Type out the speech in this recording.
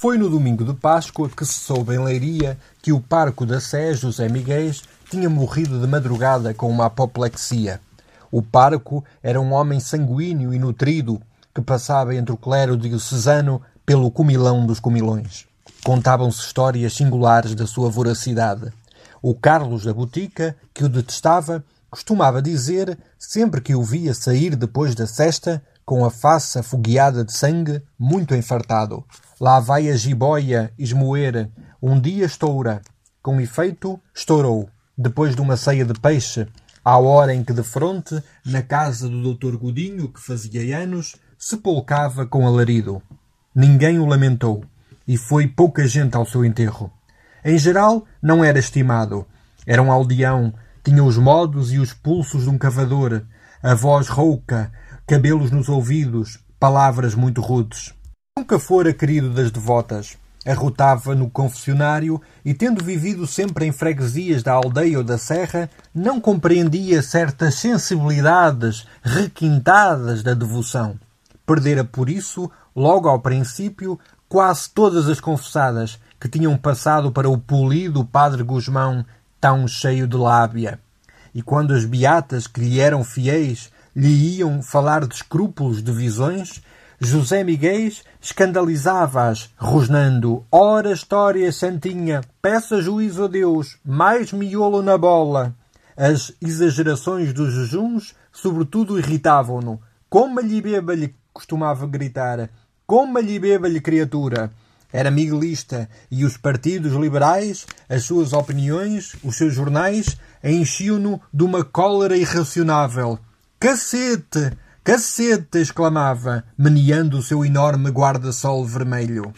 Foi no domingo de Páscoa que se soube em Leiria que o parco da Sé, José Miguel, tinha morrido de madrugada com uma apoplexia. O parco era um homem sanguíneo e nutrido que passava entre o clero diocesano pelo comilão dos comilões. Contavam-se histórias singulares da sua voracidade. O Carlos da Botica, que o detestava, costumava dizer, sempre que o via sair depois da cesta, com a face afogueada de sangue, muito enfartado. Lá vai a jiboia esmoer, um dia estoura. Com efeito, estourou, depois de uma ceia de peixe, à hora em que de fronte, na casa do doutor Godinho, que fazia anos, se polcava com alarido. Ninguém o lamentou, e foi pouca gente ao seu enterro. Em geral, não era estimado. Era um aldeão, tinha os modos e os pulsos de um cavador, a voz rouca, cabelos nos ouvidos, palavras muito rudes. Nunca fora querido das devotas. Arrotava no confessionário e, tendo vivido sempre em freguesias da aldeia ou da serra, não compreendia certas sensibilidades requintadas da devoção. Perdera por isso, logo ao princípio, quase todas as confessadas que tinham passado para o polido padre Guzmão, tão cheio de lábia. E quando as beatas que lhe eram fiéis lhe iam falar de escrúpulos de visões, José Miguel escandalizava-as, rosnando: Ora, história santinha, peça juízo a Deus, mais miolo na bola. As exagerações dos jejuns, sobretudo, irritavam-no. Coma-lhe beba-lhe, costumava gritar. Coma-lhe beba-lhe, criatura. Era miguelista e os partidos liberais, as suas opiniões, os seus jornais, enchiam-no de uma cólera irracionável. Cacete! Cacete! exclamava, meneando o seu enorme guarda-sol vermelho.